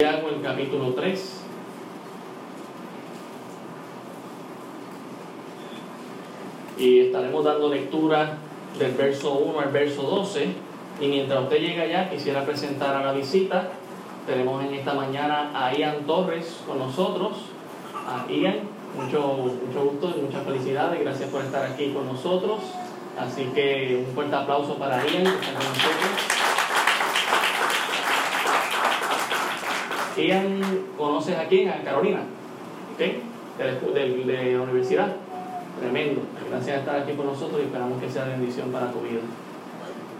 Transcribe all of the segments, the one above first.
El capítulo 3. Y estaremos dando lectura del verso 1 al verso 12. Y mientras usted llega allá, quisiera presentar a la visita. Tenemos en esta mañana a Ian Torres con nosotros. A Ian, mucho, mucho gusto y muchas felicidades. Gracias por estar aquí con nosotros. Así que un fuerte aplauso para Ian. Ian, ¿conoces a quién? A Carolina, ¿ok? De, la universidad. Tremendo. Gracias por estar aquí con nosotros y esperamos que sea bendición para tu vida.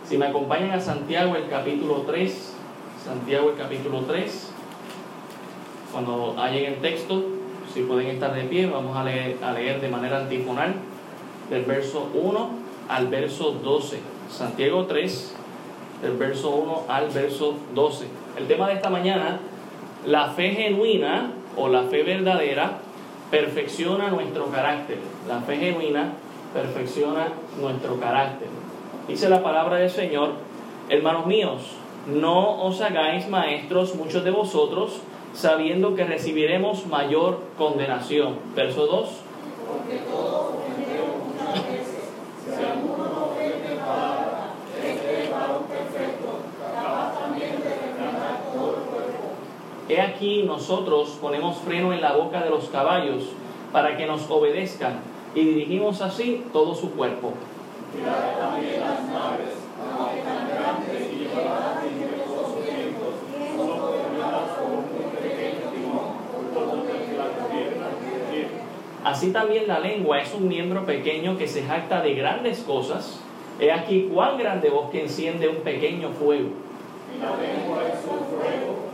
Si me acompañan a Santiago, el capítulo 3, Santiago, el capítulo 3, cuando hallen el texto, si pueden estar de pie, vamos a leer, a leer de manera antifonal del verso 1 al verso 12. Santiago 3, del verso 1 al verso 12. El tema de esta mañana la fe genuina o la fe verdadera perfecciona nuestro carácter. La fe genuina perfecciona nuestro carácter. Dice la palabra del Señor, hermanos míos, no os hagáis maestros muchos de vosotros, sabiendo que recibiremos mayor condenación. Verso 2. Porque todos muchas veces, si alguno no ofende palabra, este varón perfecto, capaz también de refrenar todo el cuerpo. He aquí nosotros ponemos freno en la boca de los caballos para que nos obedezcan y dirigimos así todo su cuerpo. Así también la lengua es un miembro pequeño que se jacta de grandes cosas. He aquí cuán grande bosque enciende un pequeño fuego. Y la lengua es un fuego,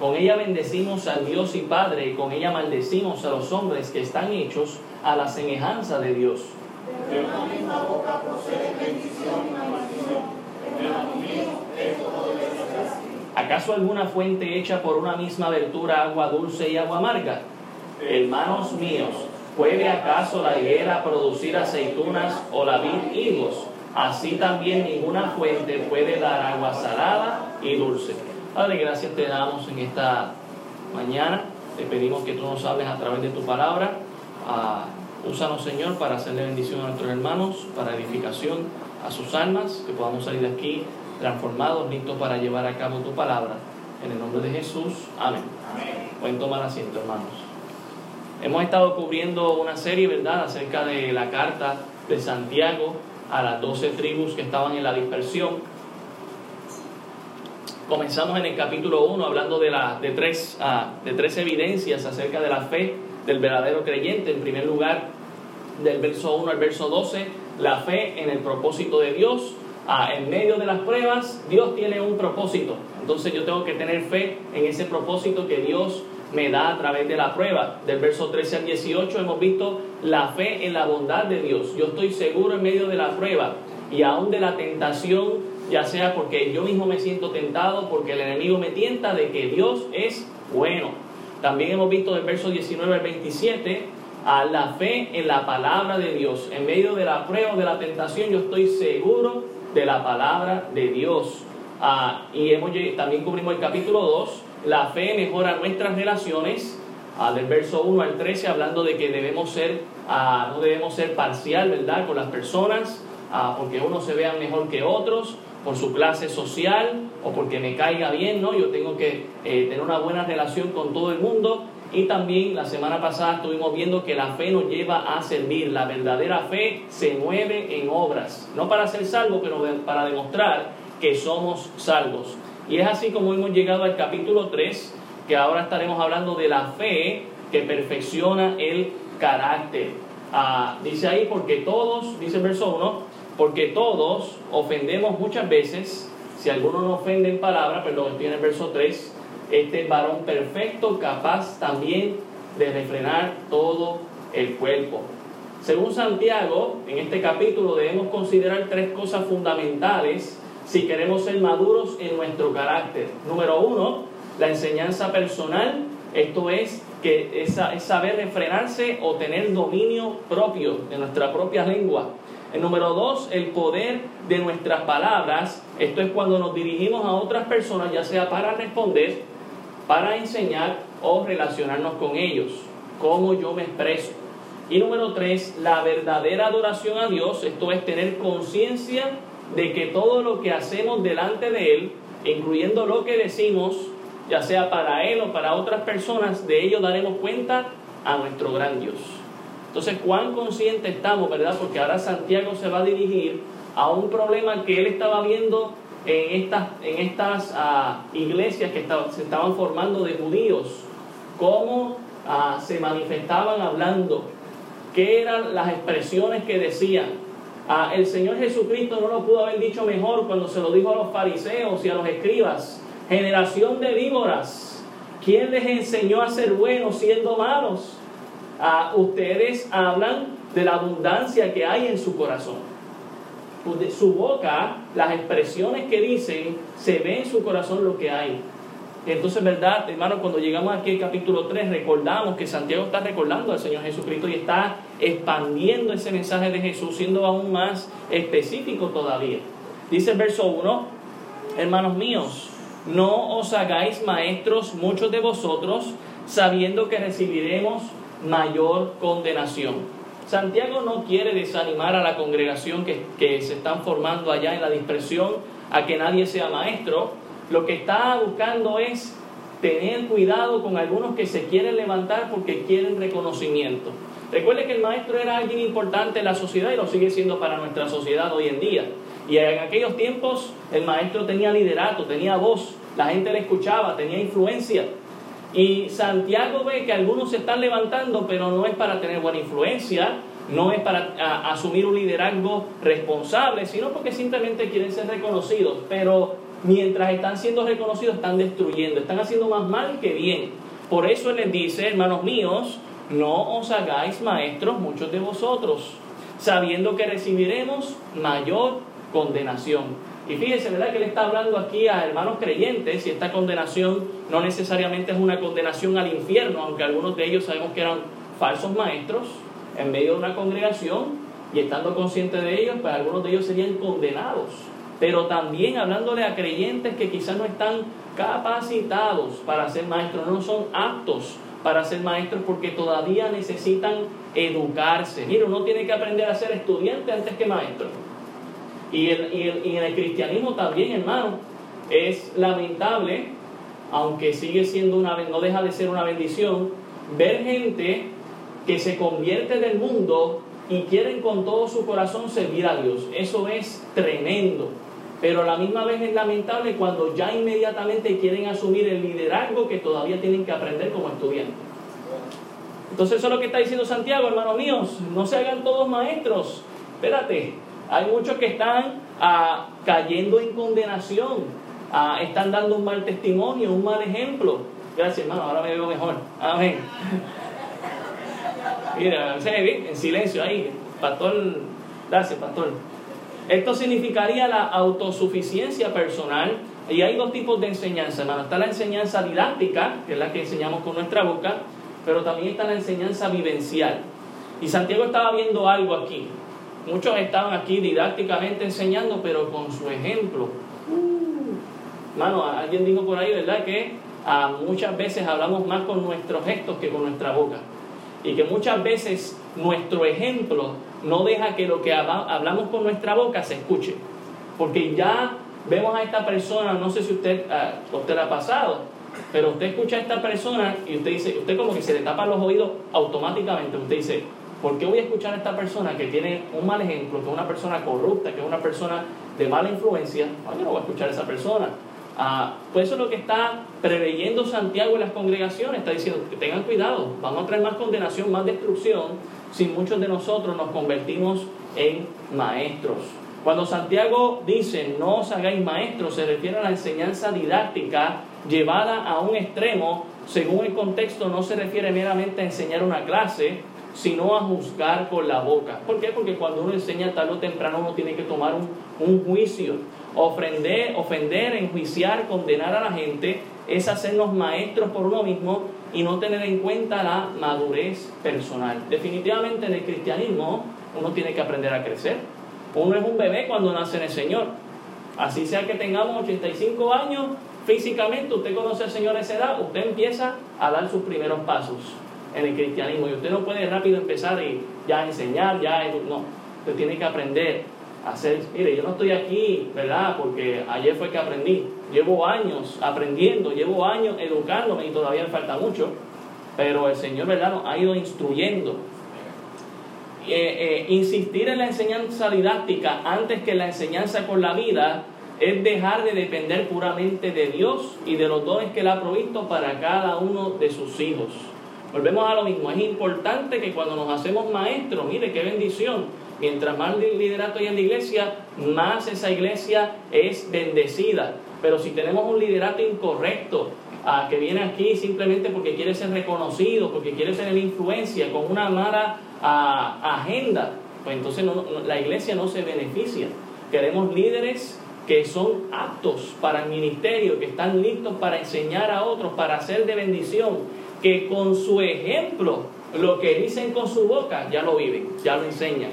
Con ella bendecimos al Dios y Padre, y con ella maldecimos a los hombres que están hechos a la semejanza de Dios. De una misma boca procede bendición y maldición. ¿Acaso alguna fuente hecha por una misma abertura agua dulce y agua amarga? Hermanos míos, ¿puede acaso la higuera producir aceitunas o la vid higos? Así también ninguna fuente puede dar agua salada y dulce. Padre, gracias te damos en esta mañana. Te pedimos que tú nos hables a través de tu palabra. Uh, úsanos, Señor, para hacerle bendición a nuestros hermanos, para edificación a sus almas, que podamos salir de aquí transformados, listos para llevar a cabo tu palabra. En el nombre de Jesús, amén. amén. Pueden tomar asiento, hermanos. Hemos estado cubriendo una serie, ¿verdad?, acerca de la carta de Santiago a las doce tribus que estaban en la dispersión. Comenzamos en el capítulo 1 hablando de, la, de, tres, uh, de tres evidencias acerca de la fe del verdadero creyente. En primer lugar, del verso 1 al verso 12, la fe en el propósito de Dios. Uh, en medio de las pruebas, Dios tiene un propósito. Entonces yo tengo que tener fe en ese propósito que Dios me da a través de la prueba. Del verso 13 al 18 hemos visto la fe en la bondad de Dios. Yo estoy seguro en medio de la prueba y aún de la tentación, ya sea porque yo mismo me siento tentado, porque el enemigo me tienta, de que Dios es bueno. También hemos visto del verso 19 al 27 a la fe en la palabra de Dios. En medio de la prueba, de la tentación, yo estoy seguro de la palabra de Dios. Ah, y hemos, también cubrimos el capítulo 2, la fe mejora nuestras relaciones, ah, del verso 1 al 13, hablando de que debemos ser, ah, no debemos ser parcial, ¿verdad?, con las personas, ah, porque unos se vean mejor que otros, por su clase social o porque me caiga bien, ¿no? Yo tengo que eh, tener una buena relación con todo el mundo. Y también la semana pasada estuvimos viendo que la fe nos lleva a servir. La verdadera fe se mueve en obras, no para ser salvo, pero para demostrar que somos salvos. Y es así como hemos llegado al capítulo 3, que ahora estaremos hablando de la fe que perfecciona el carácter. Ah, dice ahí, porque todos, dice el verso 1, porque todos ofendemos muchas veces, si alguno no ofende en palabra, perdón, estoy en el verso 3, este varón perfecto, capaz también de refrenar todo el cuerpo. Según Santiago, en este capítulo debemos considerar tres cosas fundamentales si queremos ser maduros en nuestro carácter. Número uno, la enseñanza personal, esto es que es, saber refrenarse o tener dominio propio de nuestra propia lengua. El número dos, el poder de nuestras palabras. Esto es cuando nos dirigimos a otras personas, ya sea para responder, para enseñar o relacionarnos con ellos. Cómo yo me expreso. Y número tres, la verdadera adoración a Dios. Esto es tener conciencia de que todo lo que hacemos delante de Él, incluyendo lo que decimos, ya sea para Él o para otras personas, de ello daremos cuenta a nuestro gran Dios. Entonces, cuán consciente estamos, ¿verdad? Porque ahora Santiago se va a dirigir a un problema que él estaba viendo en estas, en estas ah, iglesias que se estaban formando de judíos, cómo ah, se manifestaban hablando, qué eran las expresiones que decían. Ah, el Señor Jesucristo no lo pudo haber dicho mejor cuando se lo dijo a los fariseos y a los escribas generación de víboras, ¿quién les enseñó a ser buenos siendo malos? Ustedes hablan de la abundancia que hay en su corazón. De su boca, las expresiones que dicen, se ve en su corazón lo que hay. Entonces, ¿verdad, hermano? Cuando llegamos aquí al capítulo 3, recordamos que Santiago está recordando al Señor Jesucristo y está expandiendo ese mensaje de Jesús, siendo aún más específico todavía. Dice el verso 1, hermanos míos, no os hagáis maestros muchos de vosotros, sabiendo que recibiremos mayor condenación. Santiago no quiere desanimar a la congregación que, que se están formando allá en la dispersión a que nadie sea maestro. Lo que está buscando es tener cuidado con algunos que se quieren levantar porque quieren reconocimiento. Recuerde que el maestro era alguien importante en la sociedad y lo sigue siendo para nuestra sociedad hoy en día. Y en aquellos tiempos el maestro tenía liderato, tenía voz, la gente le escuchaba, tenía influencia. Y Santiago ve que algunos se están levantando, pero no es para tener buena influencia, no es para asumir un liderazgo responsable, sino porque simplemente quieren ser reconocidos. Pero mientras están siendo reconocidos, están destruyendo, están haciendo más mal que bien. Por eso él les dice, hermanos míos, no os hagáis maestros muchos de vosotros, sabiendo que recibiremos mayor condenación. Y fíjense, ¿verdad? Que él está hablando aquí a hermanos creyentes y esta condenación no necesariamente es una condenación al infierno, aunque algunos de ellos sabemos que eran falsos maestros en medio de una congregación y estando conscientes de ellos, pues algunos de ellos serían condenados. Pero también hablándole a creyentes que quizás no están capacitados para ser maestros, no son aptos para ser maestros porque todavía necesitan educarse. Mira, uno tiene que aprender a ser estudiante antes que maestro. Y, en el cristianismo también, hermano, es lamentable, aunque sigue siendo una, no deja de ser una bendición, ver gente que se convierte del mundo y quieren con todo su corazón servir a Dios. Eso es tremendo. Pero a la misma vez es lamentable cuando ya inmediatamente quieren asumir el liderazgo que todavía tienen que aprender como estudiantes. Entonces eso es lo que está diciendo Santiago, hermanos míos. No se hagan todos maestros. Espérate, hay muchos que están ah, cayendo en condenación, ah, están dando un mal testimonio, un mal ejemplo. Gracias, hermano, ahora me veo mejor. Amén. Mira, en silencio ahí, pastor. Gracias, pastor. Esto significaría la autosuficiencia personal. Y hay dos tipos de enseñanza, hermano. Está la enseñanza didáctica, que es la que enseñamos con nuestra boca, pero también está la enseñanza vivencial. Y Santiago estaba viendo algo aquí. Muchos estaban aquí didácticamente enseñando, pero con su ejemplo. Uh, mano, alguien dijo por ahí, ¿verdad? Que ah, muchas veces hablamos más con nuestros gestos que con nuestra boca. Y que muchas veces nuestro ejemplo no deja que lo que hablamos con nuestra boca se escuche. Porque ya vemos a esta persona, no sé si usted, usted ha pasado, pero usted escucha a esta persona y usted dice, usted como que se le tapa los oídos automáticamente. Usted dice, ¿Por qué voy a escuchar a esta persona que tiene un mal ejemplo, que es una persona corrupta, que es una persona de mala influencia? yo no voy a escuchar a esa persona. Ah, pues eso es lo que está preveyendo Santiago en las congregaciones. Está diciendo que tengan cuidado, vamos a traer más condenación, más destrucción, si muchos de nosotros nos convertimos en maestros. Cuando Santiago dice no os hagáis maestros, se refiere a la enseñanza didáctica llevada a un extremo según el contexto, no se refiere meramente a enseñar una clase, sino a juzgar con la boca. ¿Por qué? Porque cuando uno enseña tarde o temprano uno tiene que tomar un, juicio. Ofender, ofender, enjuiciar, condenar a la gente es hacernos maestros por uno mismo y no tener en cuenta la madurez personal. Definitivamente en el cristianismo uno tiene que aprender a crecer. Uno es un bebé cuando nace en el Señor. Así sea que tengamos 85 años, físicamente usted conoce al Señor a esa edad, usted empieza a dar sus primeros pasos en el cristianismo. Y usted no puede rápido empezar y ya enseñar, ya no. Usted tiene que aprender a hacer. Mire, yo no estoy aquí, ¿verdad? Porque ayer fue que aprendí. Llevo años aprendiendo, llevo años educándome y todavía me falta mucho. Pero el Señor, ¿verdad? Nos ha ido instruyendo. Eh, eh, insistir en la enseñanza didáctica antes que la enseñanza con la vida es dejar de depender puramente de Dios y de los dones que Él ha provisto para cada uno de sus hijos. Volvemos a lo mismo, es importante que cuando nos hacemos maestros, mire qué bendición, mientras más liderato hay en la iglesia, más esa iglesia es bendecida. Pero si tenemos un liderato incorrecto, que viene aquí simplemente porque quiere ser reconocido, porque quiere tener influencia, con una mala agenda, pues entonces la iglesia no se beneficia. Queremos líderes que son aptos para el ministerio, que están listos para enseñar a otros, para hacer de bendición que con su ejemplo, lo que dicen con su boca, ya lo viven, ya lo enseñan.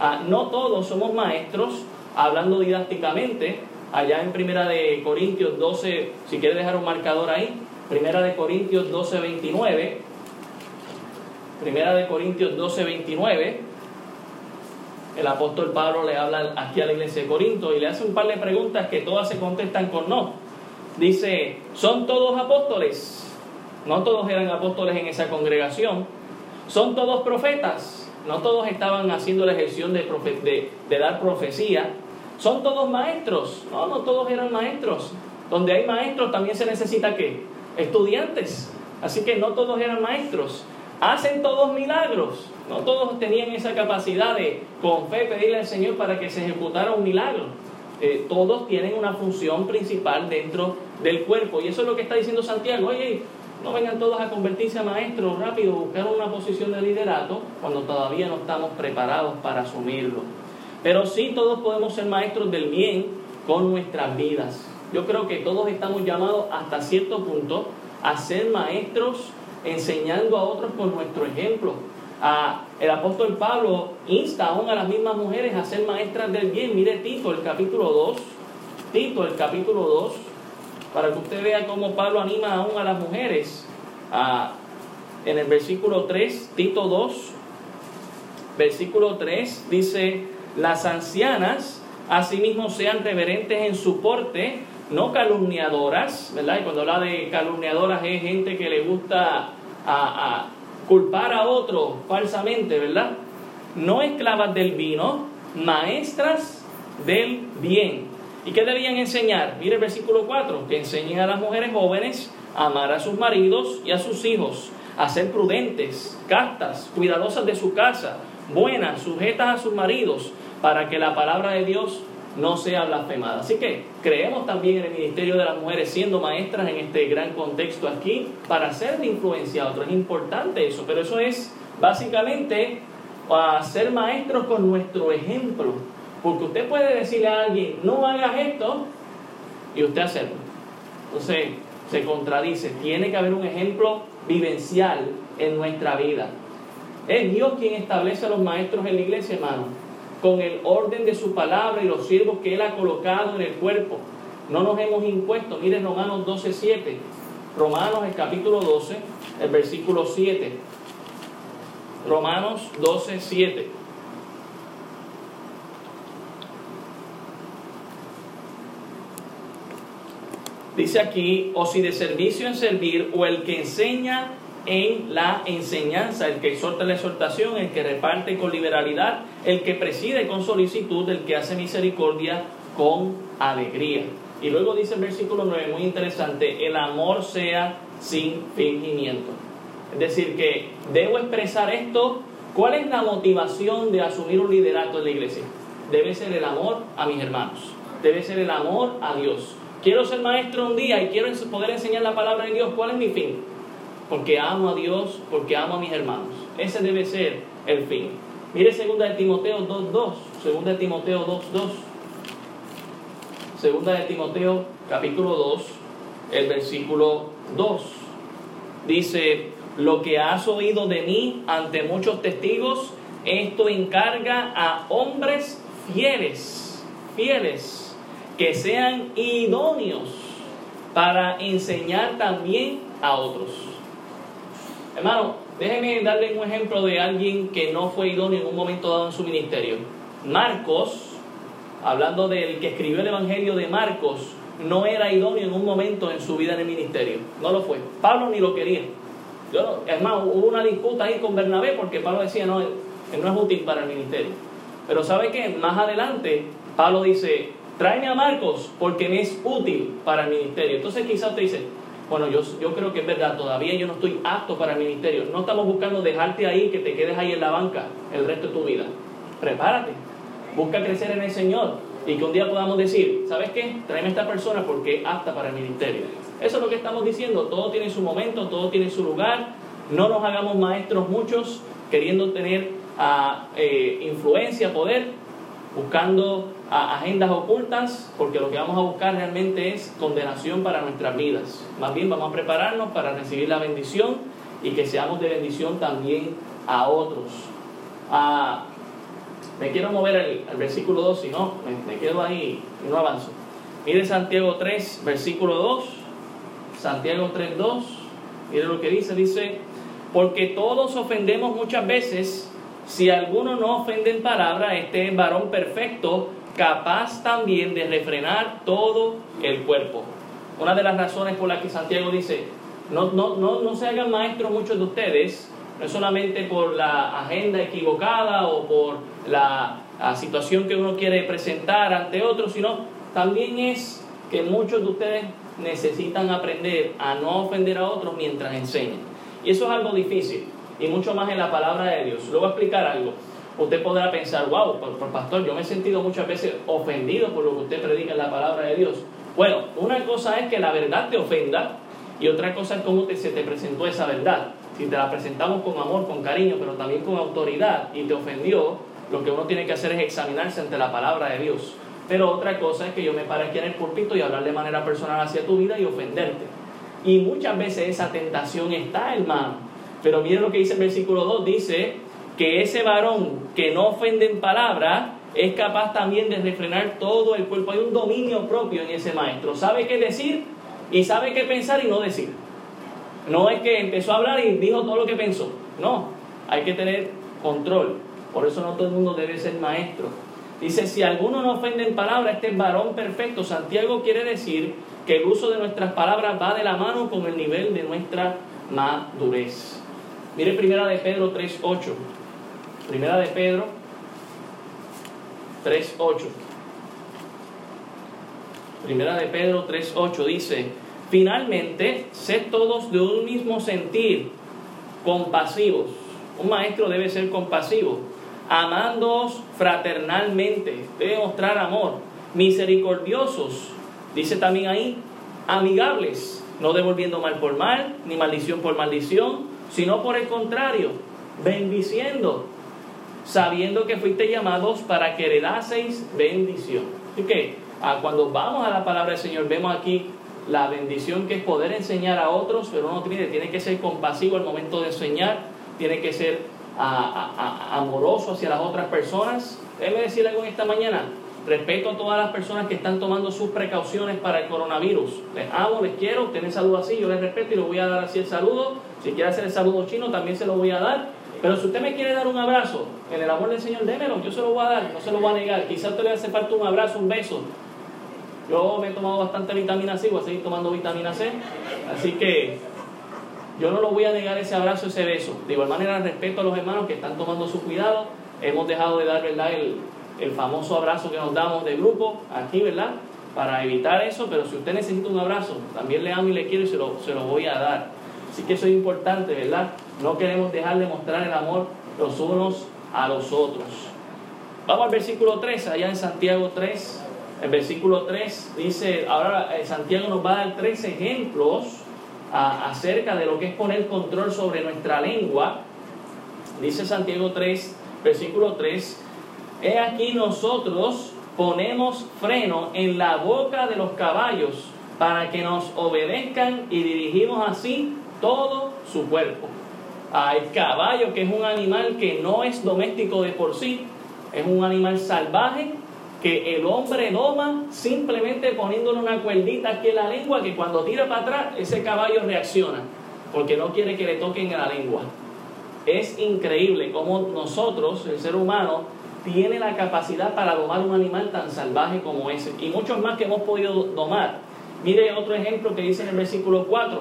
Ah, no todos somos maestros, hablando didácticamente, allá en Primera de Corintios 12, si quiere dejar un marcador ahí, Primera de Corintios 12, 29, Primera de Corintios 12, 29, el apóstol Pablo le habla aquí a la iglesia de Corinto y le hace un par de preguntas que todas se contestan con no. Dice, ¿son todos apóstoles? No todos eran apóstoles en esa congregación. ¿Son todos profetas? No todos estaban haciendo la ejecución de, dar profecía. ¿Son todos maestros? No, no todos eran maestros. Donde hay maestros también se necesita qué? Estudiantes. Así que no todos eran maestros. ¿Hacen todos milagros? No todos tenían esa capacidad de con fe pedirle al Señor para que se ejecutara un milagro. Eh, todos tienen una función principal dentro del cuerpo. Y eso es lo que está diciendo Santiago. Oye, no vengan todos a convertirse a maestros rápido, buscar una posición de liderato cuando todavía no estamos preparados para asumirlo. Pero sí todos podemos ser maestros del bien con nuestras vidas. Yo creo que todos estamos llamados hasta cierto punto a ser maestros enseñando a otros con nuestro ejemplo. el apóstol Pablo insta aún a las mismas mujeres a ser maestras del bien. Mire Tito, el capítulo 2. Tito, el capítulo 2 para que usted vea cómo Pablo anima aún a las mujeres. en el versículo 3, Tito 2, versículo 3, dice, las ancianas asimismo sean reverentes en su porte, no calumniadoras, ¿verdad? Y cuando habla de calumniadoras es gente que le gusta culpar a otro falsamente, ¿verdad? No esclavas del vino, maestras del bien ¿Y qué debían enseñar? Mire el versículo 4, que enseñen a las mujeres jóvenes a amar a sus maridos y a sus hijos, a ser prudentes, castas, cuidadosas de su casa, buenas, sujetas a sus maridos, para que la palabra de Dios no sea blasfemada. Así que creemos también en el ministerio de las mujeres siendo maestras en este gran contexto aquí para ser de influencia a otros. Es importante eso, pero eso es básicamente a ser maestros con nuestro ejemplo porque usted puede decirle a alguien, no hagas esto, y usted hacerlo. Entonces, se contradice. Tiene que haber un ejemplo vivencial en nuestra vida. Es Dios quien establece a los maestros en la iglesia, hermano, con el orden de su palabra y los siervos que Él ha colocado en el cuerpo. No nos hemos impuesto. Miren Romanos 12, 7. Romanos, el capítulo 12, el versículo 7. Romanos 12, 7. Dice aquí, o si de servicio en servir, o el que enseña en la enseñanza, el que exhorta la exhortación, el que reparte con liberalidad, el que preside con solicitud, el que hace misericordia con alegría. Y luego dice el versículo 9, muy interesante, el amor sea sin fingimiento. Es decir, que debo expresar esto. ¿Cuál es la motivación de asumir un liderato en la iglesia? Debe ser el amor a mis hermanos. Debe ser el amor a Dios. Quiero ser maestro un día y quiero poder enseñar la palabra de Dios. ¿Cuál es mi fin? porque amo a Dios, porque amo a mis hermanos. Ese debe ser el fin. Mire 2 de Timoteo 2.2. 2 de Timoteo 2.2. 2 de Timoteo capítulo 2, el versículo 2. Dice, lo que has oído de mí ante muchos testigos, esto encarga a hombres fieles, fieles, que sean idóneos para enseñar también a otros. Hermano, déjeme darle un ejemplo de alguien que no fue idóneo en un momento dado en su ministerio. Marcos, hablando del que escribió el Evangelio de Marcos, no era idóneo en un momento en su vida en el ministerio. No lo fue. Pablo ni lo quería. Yo, más, hubo una disputa ahí con Bernabé porque Pablo decía, no, él no es útil para el ministerio. Pero ¿sabe qué? Más adelante, Pablo dice, tráeme a Marcos porque me es útil para el ministerio. Entonces quizás usted dice, bueno, yo, yo creo que es verdad, todavía yo no estoy apto para el ministerio. No estamos buscando dejarte ahí, que te quedes ahí en la banca el resto de tu vida. Prepárate, busca crecer en el Señor y que un día podamos decir, ¿sabes qué? Tráeme a esta persona porque es apta para el ministerio. Eso es lo que estamos diciendo, todo tiene su momento, todo tiene su lugar. No nos hagamos maestros muchos queriendo tener ah, eh, influencia, poder, buscando agendas ocultas, porque lo que vamos a buscar realmente es condenación para nuestras vidas. Más bien vamos a prepararnos para recibir la bendición y que seamos de bendición también a otros. Ah, me quiero mover al, versículo 2, si no, me, quedo ahí y no avanzo. Mire Santiago 3, versículo 2. Santiago 3, 2. Mire lo que dice, dice, porque todos ofendemos muchas veces, si alguno no ofende en palabra, este es varón perfecto, capaz también de refrenar todo el cuerpo. Una de las razones por las que Santiago dice, no, no, no, no se hagan maestros muchos de ustedes, no es solamente por la agenda equivocada o por la, situación que uno quiere presentar ante otros, sino también es que muchos de ustedes necesitan aprender a no ofender a otros mientras enseñan. Y eso es algo difícil, y mucho más en la palabra de Dios. Luego voy a explicar algo usted podrá pensar, wow, pastor, yo me he sentido muchas veces ofendido por lo que usted predica en la palabra de Dios. Bueno, una cosa es que la verdad te ofenda y otra cosa es cómo te, se te presentó esa verdad. Si te la presentamos con amor, con cariño, pero también con autoridad y te ofendió, lo que uno tiene que hacer es examinarse ante la palabra de Dios. Pero otra cosa es que yo me pare aquí en el púlpito y hablar de manera personal hacia tu vida y ofenderte. Y muchas veces esa tentación está, hermano. Pero miren lo que dice el versículo 2, dice, que ese varón que no ofende en palabra es capaz también de refrenar todo el cuerpo. Hay un dominio propio en ese maestro. Sabe qué decir y sabe qué pensar y no decir. No es que empezó a hablar y dijo todo lo que pensó. No, hay que tener control. Por eso no todo el mundo debe ser maestro. Dice, si alguno no ofende en palabra, este es varón perfecto. Santiago quiere decir que el uso de nuestras palabras va de la mano con el nivel de nuestra madurez. Mire primera de Pedro 3.8. Primera de Pedro 3.8. Primera de Pedro 3.8 dice, finalmente, sed todos de un mismo sentir, compasivos. Un maestro debe ser compasivo, amándoos fraternalmente, debe mostrar amor, misericordiosos, dice también ahí, amigables, no devolviendo mal por mal, ni maldición por maldición, sino por el contrario, bendiciendo, sabiendo que fuiste llamados para que heredaseis bendición. Así que ah, cuando vamos a la palabra del Señor, vemos aquí la bendición que es poder enseñar a otros, pero uno tiene, tiene que ser compasivo al momento de enseñar, tiene que ser ah, ah, amoroso hacia las otras personas. Déjeme decir algo en esta mañana. Respeto a todas las personas que están tomando sus precauciones para el coronavirus. Les amo, les quiero, tener salud así, yo les respeto y les voy a dar así el saludo. Si quiere hacer el saludo chino, también se lo voy a dar pero si usted me quiere dar un abrazo, en el amor del Señor, démelo, yo se lo voy a dar, no se lo voy a negar. Quizás usted le hace falta un abrazo, un beso. Yo me he tomado bastante vitamina C, voy a seguir tomando vitamina C. Así que yo no lo voy a negar ese abrazo, ese beso. De igual manera, respeto a los hermanos que están tomando su cuidado. Hemos dejado de dar, ¿verdad?, el, el famoso abrazo que nos damos de grupo aquí, ¿verdad? Para evitar eso, pero si usted necesita un abrazo, también le amo y le quiero y se lo, se lo voy a dar. Así que eso es importante, ¿verdad? No queremos dejar de mostrar el amor los unos a los otros. Vamos al versículo 3, allá en Santiago 3. El versículo 3 dice, ahora eh, Santiago nos va a dar tres ejemplos acerca de lo que es poner control sobre nuestra lengua. Dice Santiago 3, versículo 3, He aquí nosotros ponemos freno en la boca de los caballos para que nos obedezcan y dirigimos así todo su cuerpo. Al caballo, que es un animal que no es doméstico de por sí, es un animal salvaje que el hombre doma simplemente poniéndole una cuerdita aquí en la lengua que cuando tira para atrás ese caballo reacciona porque no quiere que le toquen en la lengua. Es increíble cómo nosotros, el ser humano, tiene la capacidad para domar un animal tan salvaje como ese y muchos más que hemos podido domar. Mire otro ejemplo que dice en el versículo 4.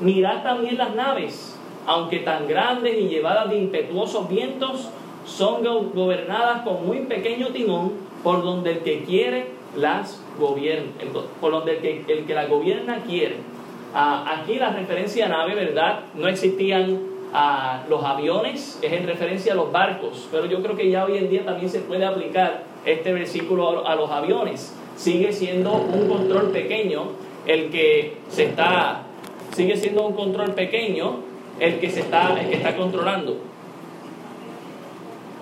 Mirad también las naves, aunque tan grandes y llevadas de impetuosos vientos, son gobernadas con muy pequeño timón por donde el que quiere las gobierna, por donde el que, el que la gobierna quiere. Ah, aquí la referencia a nave, ¿verdad? No existían ah, los aviones, es en referencia a los barcos, pero yo creo que ya hoy en día también se puede aplicar este versículo a los aviones. Sigue siendo un control pequeño el que se está, sigue siendo un control pequeño el que se está, el que está controlando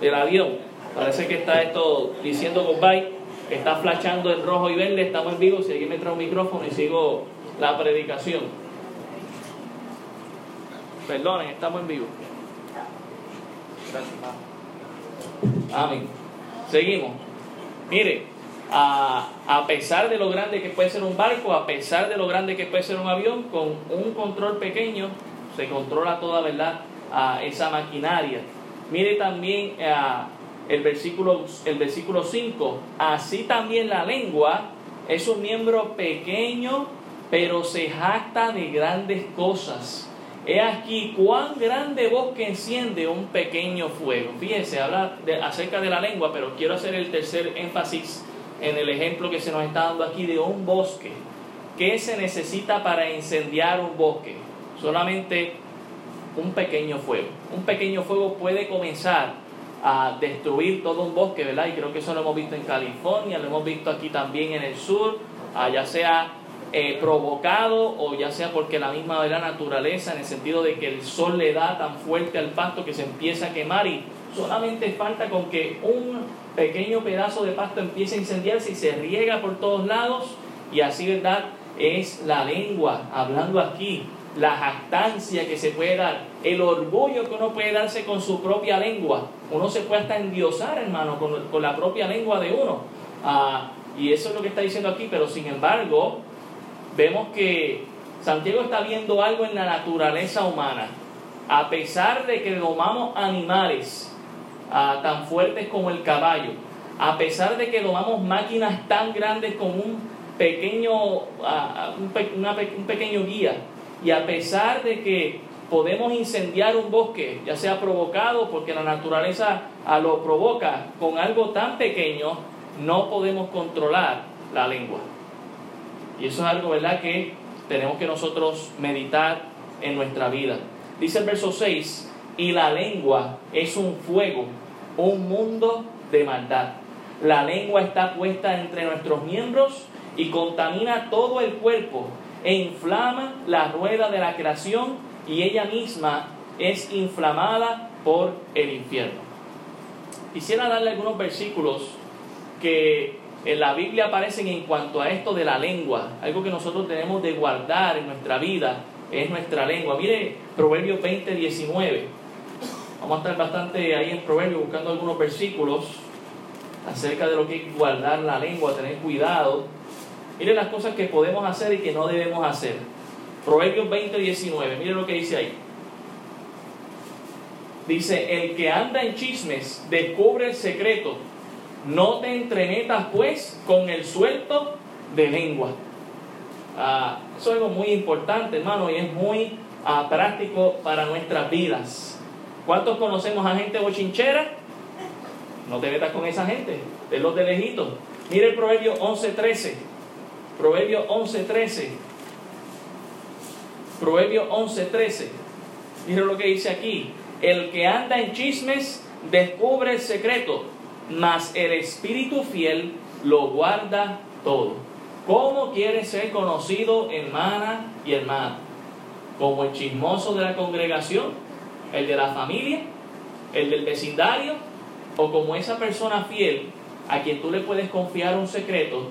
el avión. Parece que está esto diciendo goodbye, está flashando en rojo y verde, estamos en vivo, si alguien me trae un micrófono y sigo la predicación. Perdonen, estamos en vivo. Amén. Seguimos. Mire, a, a, pesar de lo grande que puede ser un barco, a pesar de lo grande que puede ser un avión, con un control pequeño controla toda, ¿verdad? A esa maquinaria. Mire también a el versículo, el versículo 5, así también la lengua es un miembro pequeño, pero se jacta de grandes cosas. He aquí cuán grande bosque enciende un pequeño fuego. Fíjense, habla acerca de la lengua, pero quiero hacer el tercer énfasis en el ejemplo que se nos está dando aquí de un bosque. ¿Qué se necesita para incendiar un bosque? Solamente un pequeño fuego. Un pequeño fuego puede comenzar a destruir todo un bosque, ¿verdad? Y creo que eso lo hemos visto en California, lo hemos visto aquí también en el sur, ah, ya sea eh, provocado o ya sea porque la misma de la naturaleza, en el sentido de que el sol le da tan fuerte al pasto que se empieza a quemar y solamente falta con que un pequeño pedazo de pasto empiece a incendiarse y se riega por todos lados y así, ¿verdad? Es la lengua, hablando aquí, la jactancia que se puede dar, el orgullo que uno puede darse con su propia lengua. Uno se puede hasta endiosar, hermano, con, la propia lengua de uno. Ah, y eso es lo que está diciendo aquí, pero sin embargo, vemos que Santiago está viendo algo en la naturaleza humana. A pesar de que domamos animales ah, tan fuertes como el caballo, a pesar de que domamos máquinas tan grandes como un pequeño, ah, un pequeño guía, y a pesar de que podemos incendiar un bosque, ya sea provocado porque la naturaleza lo provoca con algo tan pequeño, no podemos controlar la lengua. Y eso es algo, ¿verdad?, que tenemos que nosotros meditar en nuestra vida. Dice el verso 6, y la lengua es un fuego, un mundo de maldad. La lengua está puesta entre nuestros miembros y contamina todo el cuerpo e inflama la rueda de la creación y ella misma es inflamada por el infierno. Quisiera darle algunos versículos que en la Biblia aparecen en cuanto a esto de la lengua, algo que nosotros tenemos de guardar en nuestra vida es nuestra lengua. Mire Proverbios 20, 19. Vamos a estar bastante ahí en Proverbios buscando algunos versículos acerca de lo que es guardar la lengua, tener cuidado Miren las cosas que podemos hacer y que no debemos hacer. Proverbios 20, 19. Miren lo que dice ahí. Dice, el que anda en chismes descubre el secreto. No te entremetas pues con el suelto de lengua. Ah, eso es algo muy importante, hermano, y es muy ah, práctico para nuestras vidas. ¿Cuántos conocemos a gente bochinchera? No te metas con esa gente, de los de lejito. Mire el Proverbio 11, 13. Proverbio 11.13. Proverbio 11.13. Mira lo que dice aquí. El que anda en chismes descubre el secreto, mas el espíritu fiel lo guarda todo. ¿Cómo quiere ser conocido, hermana y hermano? como el chismoso de la congregación, el de la familia, el del vecindario, o como esa persona fiel a quien tú le puedes confiar un secreto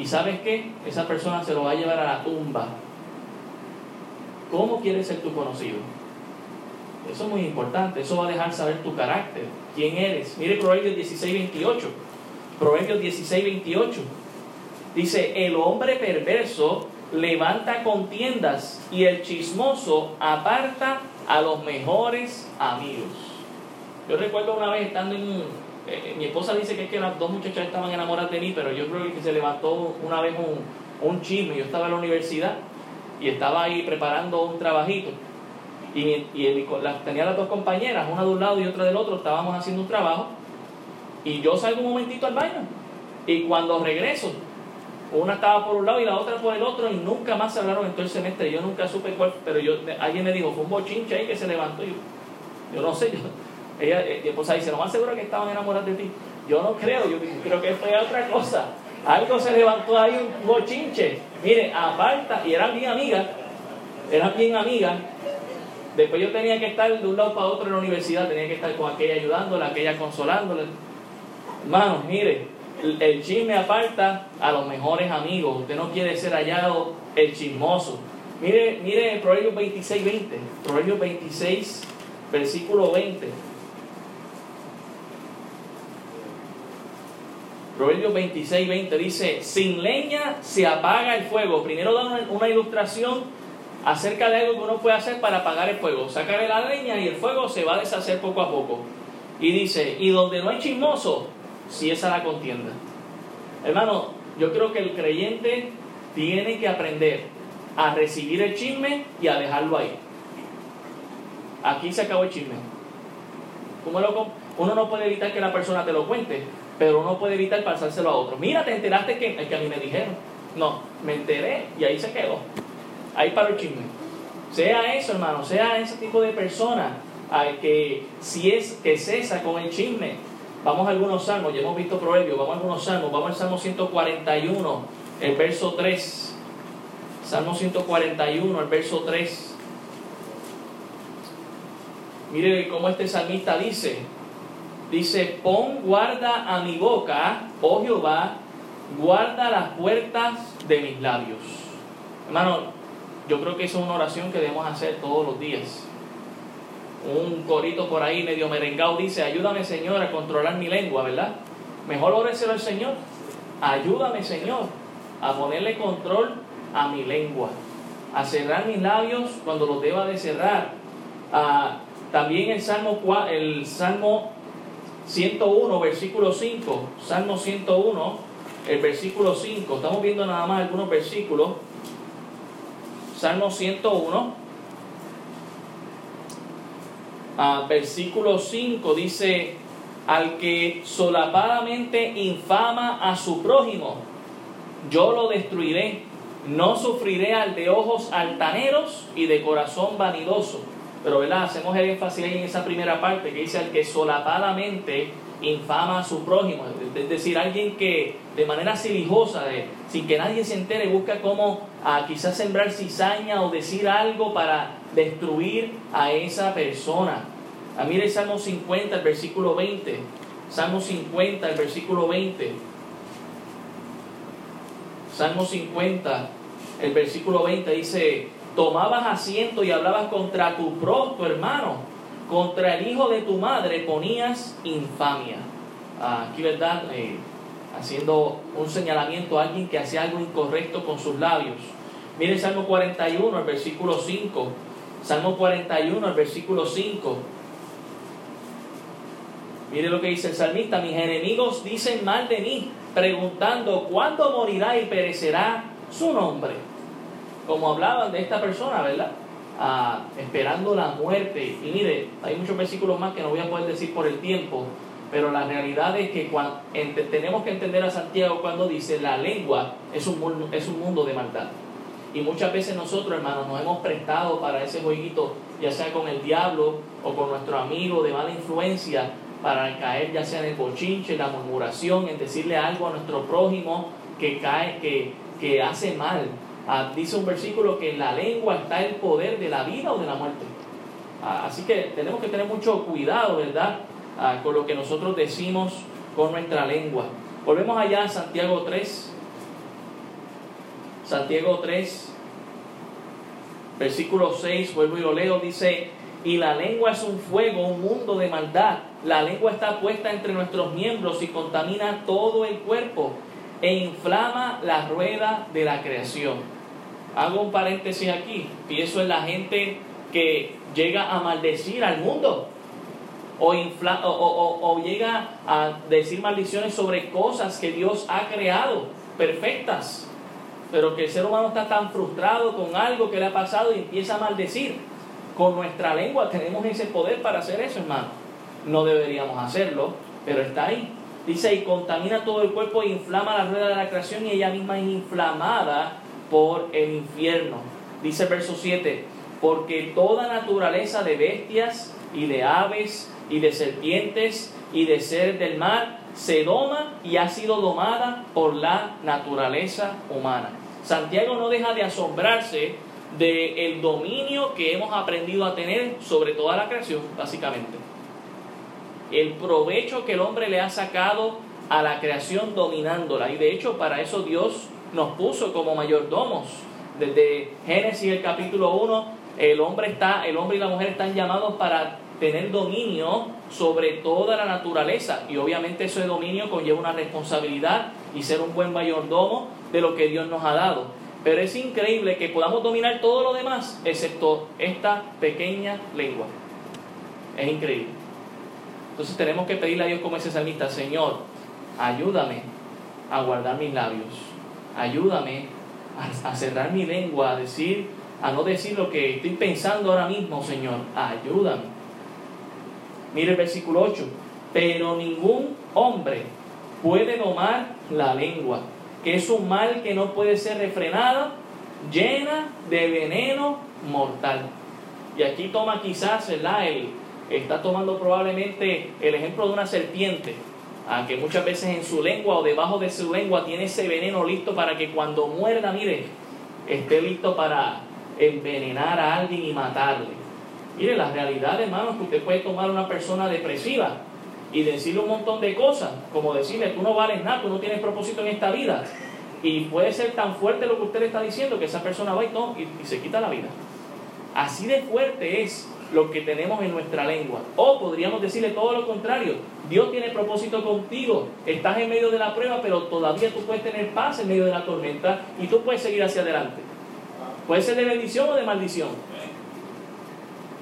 y sabes qué, esa persona se lo va a llevar a la tumba. ¿Cómo quieres ser tu conocido? Eso es muy importante, eso va a dejar saber tu carácter, quién eres. Mire Proverbios 16, 28. Proverbios 16, 28. Dice, el hombre perverso levanta contiendas y el chismoso aparta a los mejores amigos. Yo recuerdo una vez estando en. Eh, mi esposa dice que es que las dos muchachas estaban enamoradas de mí, pero yo creo que se levantó una vez un, un chisme. Yo estaba en la universidad y estaba ahí preparando un trabajito. Y, y tenía las dos compañeras, una de un lado y otra del otro, estábamos haciendo un trabajo. Y yo salgo un momentito al baño. Y cuando regreso, una estaba por un lado y la otra por el otro y nunca más se hablaron en todo el semestre. Yo nunca supe cuál, pero yo, alguien me dijo, fue un bochinche ahí que se levantó. Yo, yo no sé, yo, ella, mi esposa dice, lo más seguro que estaban enamorados de ti. Yo no creo, yo creo que fue otra cosa. Algo se levantó ahí, un bochinche. Mire, aparta, y eran bien amigas, eran bien amigas. Después yo tenía que estar de un lado para otro en la universidad, tenía que estar con aquella ayudándola, aquella consolándola. Hermanos, mire, el, chisme aparta a los mejores amigos. Usted no quiere ser hallado el chismoso. Mire, mire Proverbios 26, 20. Proverbios 26, versículo 20. Proverbios 26, 20 dice, sin leña se apaga el fuego. Primero da una, ilustración acerca de algo que uno puede hacer para apagar el fuego. Sacarle la leña y el fuego se va a deshacer poco a poco. Y dice, y donde no hay chismoso, si esa la contienda. Hermano, yo creo que el creyente tiene que aprender a recibir el chisme y a dejarlo ahí. Aquí se acabó el chisme. Uno no puede evitar que la persona te lo cuente, pero uno puede evitar pasárselo a otro. Mira, te enteraste que, que a mí me dijeron. No, me enteré y ahí se quedó. Ahí para el chisme. Sea eso, hermano, sea ese tipo de persona al que si es que cesa con el chisme, Vamos a algunos salmos, ya hemos visto proverbios, vamos a algunos salmos, vamos al Salmo 141, el verso 3. Salmo 141, el verso 3. Mire cómo este salmista dice, dice, pon guarda a mi boca, oh Jehová, guarda las puertas de mis labios. Hermano, yo creo que esa es una oración que debemos hacer todos los días un corito por ahí medio merengado dice, ayúdame Señor a controlar mi lengua, ¿verdad? Mejor óreselo al Señor. Ayúdame Señor a ponerle control a mi lengua, a cerrar mis labios cuando los deba de cerrar. también el Salmo, el Salmo 101, versículo 5, Salmo 101, el versículo 5, estamos viendo nada más algunos versículos. Salmo 101, versículo 5 dice, al que solapadamente infama a su prójimo, yo lo destruiré, no sufriré al de ojos altaneros y de corazón vanidoso. Pero ¿verdad? hacemos el énfasis ahí en esa primera parte que dice al que solapadamente infama a su prójimo, es decir, alguien que de manera silijosa, sin que nadie se entere, busca cómo a quizás sembrar cizaña o decir algo para destruir a esa persona. A ah, mire el Salmo 50, el versículo 20. Salmo 50, el versículo 20. Salmo 50, el versículo 20 dice, tomabas asiento y hablabas contra tu propio hermano, contra el hijo de tu madre ponías infamia. Aquí, ¿verdad? Eh, haciendo un señalamiento a alguien que hacía algo incorrecto con sus labios. Mire Salmo 41, el versículo 5. Salmo 41, el versículo 5. Mire lo que dice el salmista, mis enemigos dicen mal de mí, preguntando, ¿cuándo morirá y perecerá su nombre? Como hablaban de esta persona, ¿verdad? Ah, esperando la muerte. Y mire, hay muchos versículos más que no voy a poder decir por el tiempo, pero la realidad es que cuando, tenemos que entender a Santiago cuando dice, la lengua es un, es un mundo de maldad. Y muchas veces nosotros, hermanos, nos hemos prestado para ese jueguito, ya sea con el diablo o con nuestro amigo de mala influencia, para caer ya sea en el bochinche, en la murmuración, en decirle algo a nuestro prójimo que cae, que, que hace mal. Ah, dice un versículo que en la lengua está el poder de la vida o de la muerte. Ah, así que tenemos que tener mucho cuidado, ¿verdad? Ah, con lo que nosotros decimos con nuestra lengua. Volvemos allá a Santiago 3. Santiago 3, versículo 6, vuelvo y lo leo, dice, y la lengua es un fuego, un mundo de maldad. La lengua está puesta entre nuestros miembros y contamina todo el cuerpo e inflama la rueda de la creación. Hago un paréntesis aquí, pienso en la gente que llega a maldecir al mundo o, o, llega a decir maldiciones sobre cosas que Dios ha creado, perfectas, pero que el ser humano está tan frustrado con algo que le ha pasado y empieza a maldecir. Con nuestra lengua tenemos ese poder para hacer eso, hermano. No deberíamos hacerlo, pero está ahí. Dice, y contamina todo el cuerpo e inflama la rueda de la creación y ella misma es inflamada por el infierno. Dice el verso 7, porque toda naturaleza de bestias y de aves y de serpientes y de seres del mar se doma y ha sido domada por la naturaleza humana. Santiago no deja de asombrarse del el dominio que hemos aprendido a tener sobre toda la creación, básicamente. El provecho que el hombre le ha sacado a la creación dominándola. Y de hecho, para eso Dios nos puso como mayordomos. Desde Génesis el capítulo 1 el hombre, está, el hombre y la mujer están llamados para tener dominio sobre toda la naturaleza y obviamente ese dominio conlleva una responsabilidad y ser un buen mayordomo de lo que Dios nos ha dado. Pero es increíble que podamos dominar todo lo demás excepto esta pequeña lengua. Es increíble. Entonces tenemos que pedirle a Dios como ese salmista, Señor, ayúdame a guardar mis labios, ayúdame a cerrar mi lengua, a decir a no decir lo que estoy pensando ahora mismo, Señor. Ayúdame. Mire el versículo 8. Pero ningún hombre puede domar la lengua, que es un mal que no puede ser refrenada, llena de veneno mortal. Y aquí toma quizás, ¿verdad? El, está tomando probablemente el ejemplo de una serpiente, que muchas veces en su lengua o debajo de su lengua tiene ese veneno listo para que cuando muerda, mire, esté listo para, envenenar a alguien y matarle. Mire, la realidad, hermanos, que usted puede tomar a una persona depresiva y decirle un montón de cosas, como decirle, tú no vales nada, tú no tienes propósito en esta vida. Y puede ser tan fuerte lo que usted le está diciendo que esa persona va y, y, se quita la vida. Así de fuerte es lo que tenemos en nuestra lengua. O podríamos decirle todo lo contrario. Dios tiene propósito contigo. Estás en medio de la prueba, pero todavía tú puedes tener paz en medio de la tormenta y tú puedes seguir hacia adelante. Puede ser de bendición o de maldición.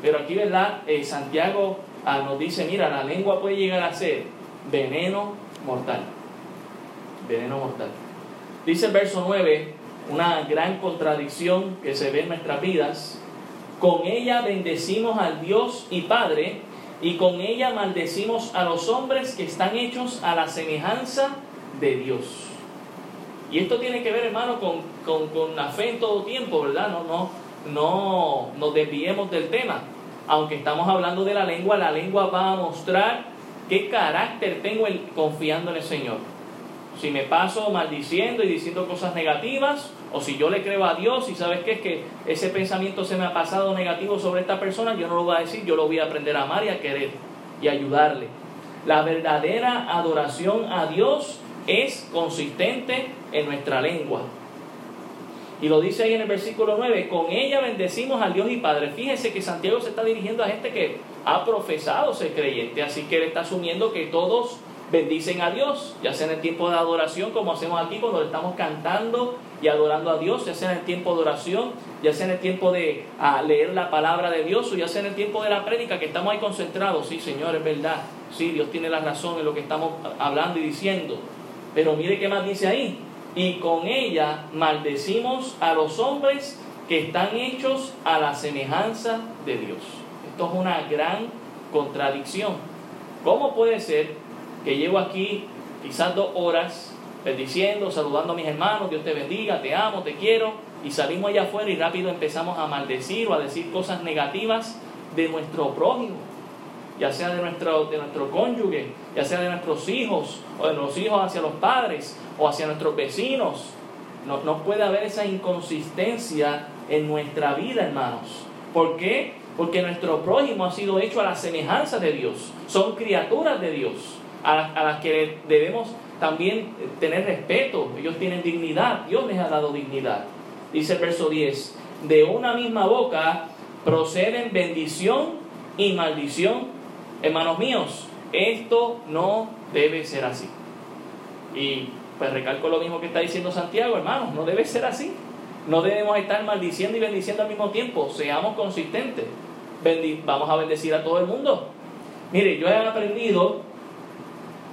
Pero aquí, ¿verdad? Eh, Santiago ah, nos dice, mira, la lengua puede llegar a ser veneno mortal. Veneno mortal. Dice el verso 9, una gran contradicción que se ve en nuestras vidas. Con ella bendecimos al Dios y Padre, y con ella maldecimos a los hombres que están hechos a la semejanza de Dios. Y esto tiene que ver, hermano, con, con, la fe en todo tiempo, ¿verdad? No, no, no nos desviemos del tema. Aunque estamos hablando de la lengua, la lengua va a mostrar qué carácter tengo el, confiando en el Señor. Si me paso maldiciendo y diciendo cosas negativas, o si yo le creo a Dios y sabes qué es que ese pensamiento se me ha pasado negativo sobre esta persona, yo no lo voy a decir, yo lo voy a aprender a amar y a querer y ayudarle. La verdadera adoración a Dios es consistente en nuestra lengua. Y lo dice ahí en el versículo 9, con ella bendecimos al Dios y Padre. Fíjese que Santiago se está dirigiendo a gente que ha profesado ser creyente, así que él está asumiendo que todos bendicen a Dios, ya sea en el tiempo de adoración, como hacemos aquí cuando estamos cantando y adorando a Dios, ya sea en el tiempo de oración, ya sea en el tiempo de leer la palabra de Dios, o ya sea en el tiempo de la prédica, que estamos ahí concentrados. Sí, Señor, es verdad. Sí, Dios tiene la razón en lo que estamos hablando y diciendo. Pero mire qué más dice ahí. Y con ella maldecimos a los hombres que están hechos a la semejanza de Dios. Esto es una gran contradicción. ¿Cómo puede ser que llevo aquí quizás dos horas bendiciendo, saludando a mis hermanos, Dios te bendiga, te amo, te quiero, y salimos allá afuera y rápido empezamos a maldecir o a decir cosas negativas de nuestro prójimo? ya sea de nuestro, de nuestro cónyuge, ya sea de nuestros hijos, o de los hijos hacia los padres, o hacia nuestros vecinos. No, no puede haber esa inconsistencia en nuestra vida, hermanos. ¿Por qué? Porque nuestro prójimo ha sido hecho a la semejanza de Dios. Son criaturas de Dios, a, a las que debemos también tener respeto. Ellos tienen dignidad. Dios les ha dado dignidad. Dice el verso 10, de una misma boca proceden bendición y maldición. Hermanos míos, esto no debe ser así. Y pues recalco lo mismo que está diciendo Santiago, hermanos, no debe ser así. No debemos estar maldiciendo y bendiciendo al mismo tiempo. Seamos consistentes. vamos a bendecir a todo el mundo. Mire, yo he aprendido,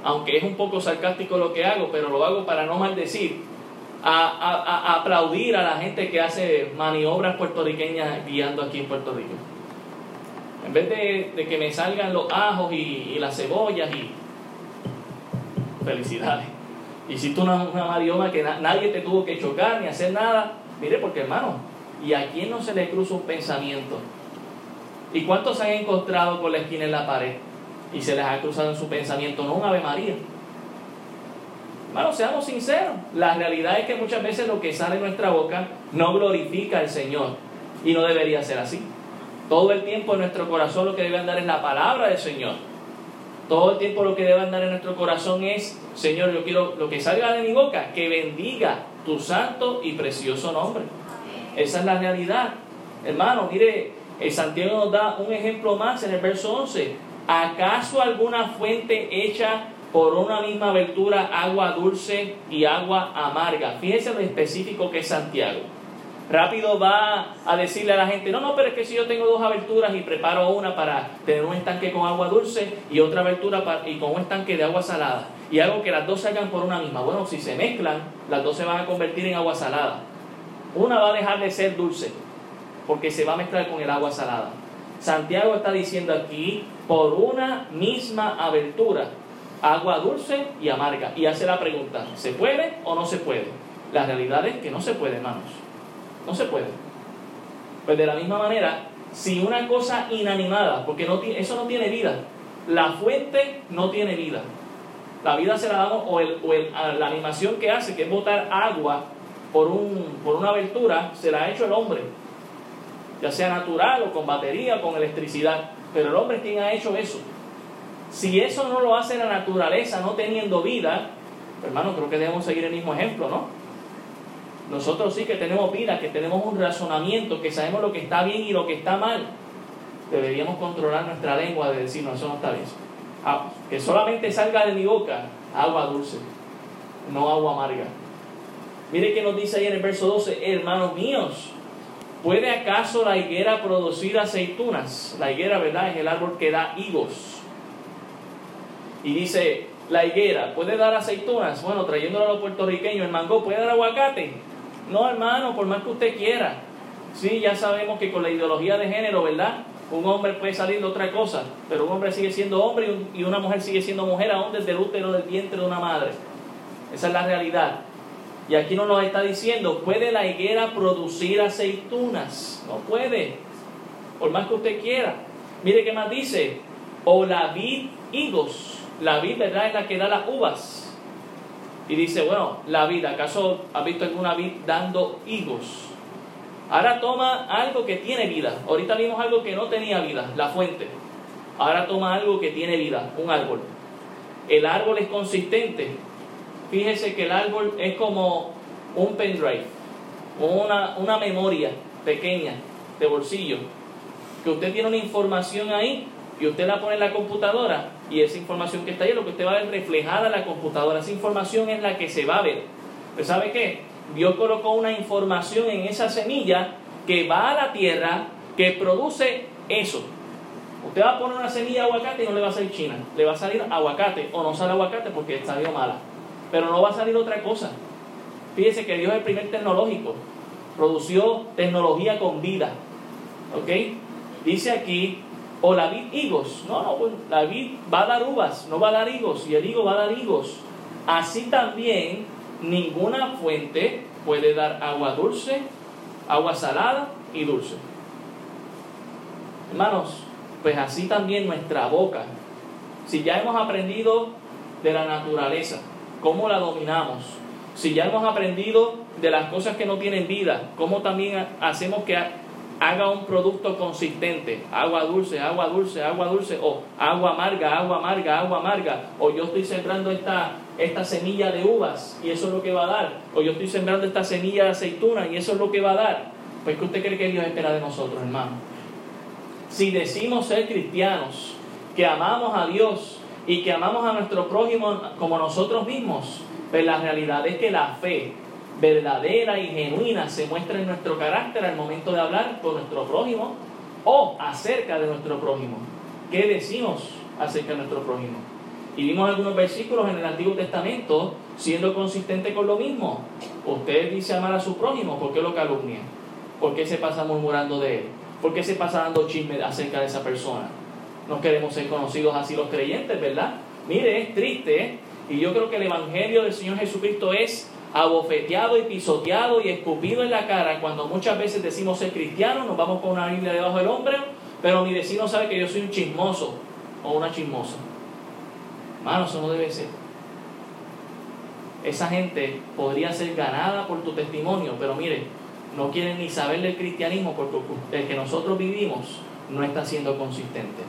aunque es un poco sarcástico lo que hago, pero lo hago para no maldecir, a, aplaudir a la gente que hace maniobras puertorriqueñas guiando aquí en Puerto Rico. En vez de, que me salgan los ajos y, las cebollas y felicidades. Hiciste una, una marioma que nadie te tuvo que chocar ni hacer nada. Mire, porque hermano, ¿y a quién no se le cruza un pensamiento? ¿Y cuántos se han encontrado con la esquina en la pared? Y se les ha cruzado en su pensamiento, no un Ave María. Hermano, seamos sinceros. La realidad es que muchas veces lo que sale de nuestra boca no glorifica al Señor. Y no debería ser así. Todo el tiempo en nuestro corazón lo que debe andar es la palabra del Señor. Todo el tiempo lo que debe andar en nuestro corazón es, Señor, yo quiero lo que salga de mi boca, que bendiga tu santo y precioso nombre. Esa es la realidad. Hermano, mire, el Santiago nos da un ejemplo más en el verso 11. ¿Acaso alguna fuente hecha por una misma abertura agua dulce y agua amarga? Fíjese lo específico que es Santiago rápido va a decirle a la gente, no, no, pero es que si yo tengo dos aberturas y preparo una para tener un estanque con agua dulce y otra abertura para, y con un estanque de agua salada, y hago que las dos salgan por una misma. Bueno, si se mezclan, las dos se van a convertir en agua salada. Una va a dejar de ser dulce, porque se va a mezclar con el agua salada. Santiago está diciendo aquí, por una misma abertura, agua dulce y amarga. Y hace la pregunta, ¿se puede o no se puede? La realidad es que no se puede, hermanos. No se puede. Pues de la misma manera, si una cosa inanimada, porque no, eso no tiene vida, la fuente no tiene vida. La vida se la damos, o, el, la animación que hace, que es botar agua por, un, por una abertura, se la ha hecho el hombre. Ya sea natural o con batería o con electricidad. Pero el hombre es quien ha hecho eso. Si eso no lo hace la naturaleza, no teniendo vida, hermano, creo que debemos seguir el mismo ejemplo, ¿no? Nosotros sí que tenemos vida, que tenemos un razonamiento, que sabemos lo que está bien y lo que está mal. Deberíamos controlar nuestra lengua de decir, no, eso no está bien. Ah, que solamente salga de mi boca agua dulce, no agua amarga. Mire que nos dice ahí en el verso 12, hermanos míos, ¿puede acaso la higuera producir aceitunas? La higuera, ¿verdad? Es el árbol que da higos. Y dice, la higuera, ¿puede dar aceitunas? Bueno, trayéndolo a los puertorriqueños, el mango, ¿puede dar aguacate? No, hermano, por más que usted quiera. Sí, ya sabemos que con la ideología de género, ¿verdad? Un hombre puede salir de otra cosa, pero un hombre sigue siendo hombre y una mujer sigue siendo mujer aún desde el útero del vientre de una madre. Esa es la realidad. Y aquí no nos está diciendo, ¿puede la higuera producir aceitunas? No puede, por más que usted quiera. Mire qué más dice, o la vid higos. La vid, ¿verdad? Es la que da las uvas. Y dice, bueno, la vida, ¿acaso ha visto alguna vid dando higos? Ahora toma algo que tiene vida. Ahorita vimos algo que no tenía vida, la fuente. Ahora toma algo que tiene vida, un árbol. El árbol es consistente. Fíjese que el árbol es como un pendrive, una, una memoria pequeña de bolsillo. Que usted tiene una información ahí y usted la pone en la computadora y esa información que está ahí lo que usted va a ver reflejada en la computadora. Esa información es la que se va a ver. Pero ¿sabe qué? Dios colocó una información en esa semilla que va a la tierra, que produce eso. Usted va a poner una semilla de aguacate y no le va a salir china. Le va a salir aguacate o no sale aguacate porque salió mala. Pero no va a salir otra cosa. Fíjese que Dios es el primer tecnológico. Produció tecnología con vida. ¿Ok? Dice aquí o la vid higos. No, no, pues, la vid va a dar uvas, no va a dar higos, y el higo va a dar higos. Así también ninguna fuente puede dar agua dulce, agua salada y dulce. Hermanos, pues así también nuestra boca. Si ya hemos aprendido de la naturaleza, cómo la dominamos, Si ya hemos aprendido de las cosas que no tienen vida, ¿cómo también hacemos que haga un producto consistente? Agua dulce, agua dulce, agua dulce, o agua amarga, agua amarga, agua amarga, o yo estoy sembrando esta, esta semilla de uvas y eso es lo que va a dar, o yo estoy sembrando esta semilla de aceituna y eso es lo que va a dar. Pues, ¿qué usted cree que Dios espera de nosotros, hermano? Si decimos ser cristianos, que amamos a Dios y que amamos a nuestro prójimo como nosotros mismos, pues la realidad es que la fe verdadera y genuina se muestra en nuestro carácter al momento de hablar con nuestro prójimo o acerca de nuestro prójimo. ¿Qué decimos acerca de nuestro prójimo? Y vimos algunos versículos en el Antiguo Testamento siendo consistente con lo mismo. Usted dice amar a su prójimo, ¿por qué lo calumnia? ¿Por qué se pasa murmurando de él? ¿Por qué se pasa dando chisme acerca de esa persona? No queremos ser conocidos así los creyentes, ¿verdad? Mire, es triste, y yo creo que el Evangelio del Señor Jesucristo es abofeteado y pisoteado y escupido en la cara cuando muchas veces decimos ser cristianos, nos vamos con una Biblia debajo del hombro, pero mi vecino sabe que yo soy un chismoso o una chismosa. Hermano, eso no debe ser. Esa gente podría ser ganada por tu testimonio, pero mire, no quieren ni saber del cristianismo porque el que nosotros vivimos no está siendo consistente.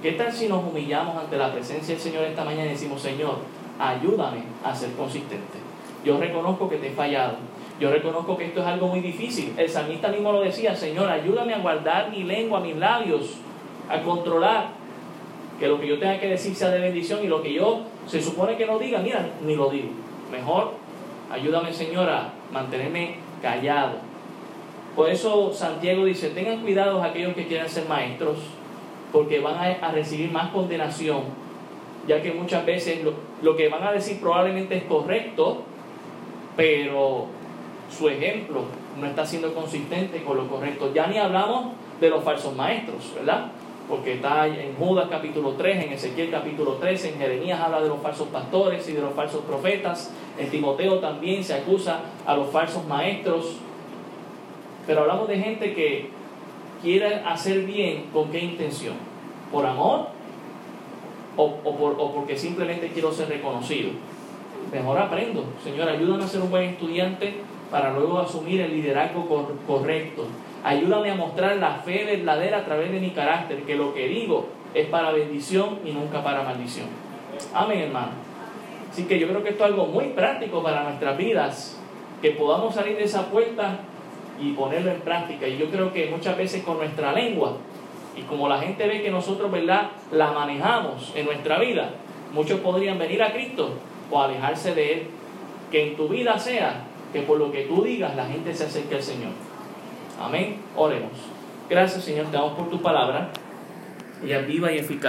¿Qué tal si nos humillamos ante la presencia del Señor esta mañana y decimos, Señor, ayúdame a ser consistente? Yo reconozco que te he fallado. Yo reconozco que esto es algo muy difícil. El salmista mismo lo decía, Señor, ayúdame a guardar mi lengua, mis labios, a controlar que lo que yo tenga que decir sea de bendición y lo que yo se supone que no diga, mira, ni lo digo. Mejor, ayúdame, Señor, a mantenerme callado. Por eso Santiago dice, tengan cuidado aquellos que quieran ser maestros, porque van a, recibir más condenación, ya que muchas veces lo, que van a decir probablemente es correcto, pero su ejemplo no está siendo consistente con lo correcto. Ya ni hablamos de los falsos maestros, ¿verdad? Porque está en Judas capítulo 3, en Ezequiel capítulo 13, en Jeremías habla de los falsos pastores y de los falsos profetas, en Timoteo también se acusa a los falsos maestros, pero hablamos de gente que quiere hacer bien con qué intención, por amor o, o porque simplemente quiero ser reconocido mejor aprendo. Señor, ayúdame a ser un buen estudiante para luego asumir el liderazgo correcto. Ayúdame a mostrar la fe verdadera a través de mi carácter, que lo que digo es para bendición y nunca para maldición. Amén, hermano. Así que yo creo que esto es algo muy práctico para nuestras vidas, que podamos salir de esa puerta y ponerlo en práctica. Y yo creo que muchas veces con nuestra lengua, y como la gente ve que nosotros, ¿verdad?, la manejamos en nuestra vida, muchos podrían venir a Cristo o alejarse de Él. Que en tu vida sea que por lo que tú digas la gente se acerque al Señor. Amén. Oremos. Gracias Señor, te damos por tu palabra. Ella viva y eficaz.